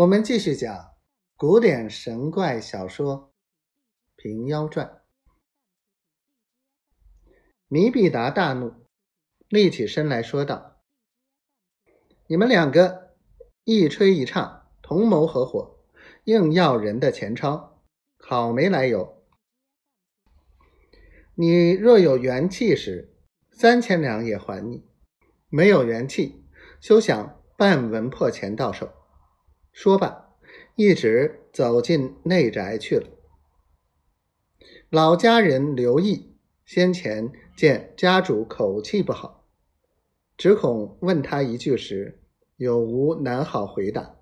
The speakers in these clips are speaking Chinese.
我们继续讲古典神怪小说《平妖传》。弥必达大怒，立起身来说道：“你们两个一吹一唱，同谋合伙，硬要人的钱钞，好没来由！你若有元气时，三千两也还你；没有元气，休想半文破钱到手。”说罢，一直走进内宅去了。老家人刘毅先前见家主口气不好，只恐问他一句时有无难好回答，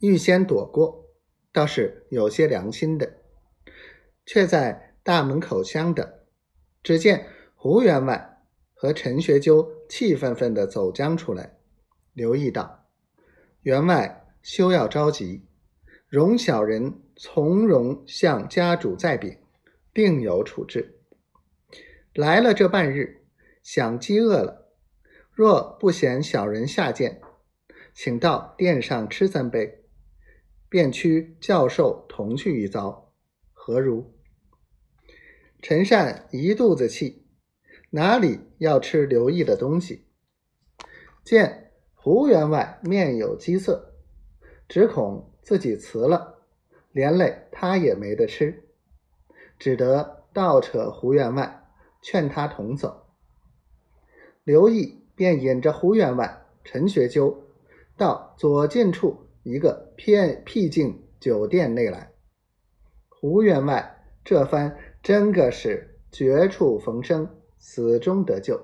预先躲过，倒是有些良心的。却在大门口相等，只见胡员外和陈学究气愤愤地走将出来。刘毅道。员外休要着急，容小人从容向家主再禀，定有处置。来了这半日，想饥饿了，若不嫌小人下贱，请到殿上吃三杯，便驱教授同去一遭，何如？陈善一肚子气，哪里要吃刘毅的东西？见。胡员外面有饥色，只恐自己辞了，连累他也没得吃，只得倒扯胡员外，劝他同走。刘毅便引着胡员外、陈学究到左近处一个偏僻静酒店内来。胡员外这番真个是绝处逢生，死中得救，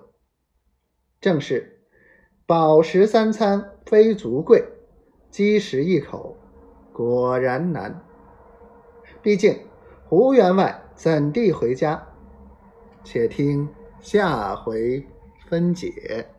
正是。饱食三餐非足贵，饥食一口果然难。毕竟胡员外怎地回家？且听下回分解。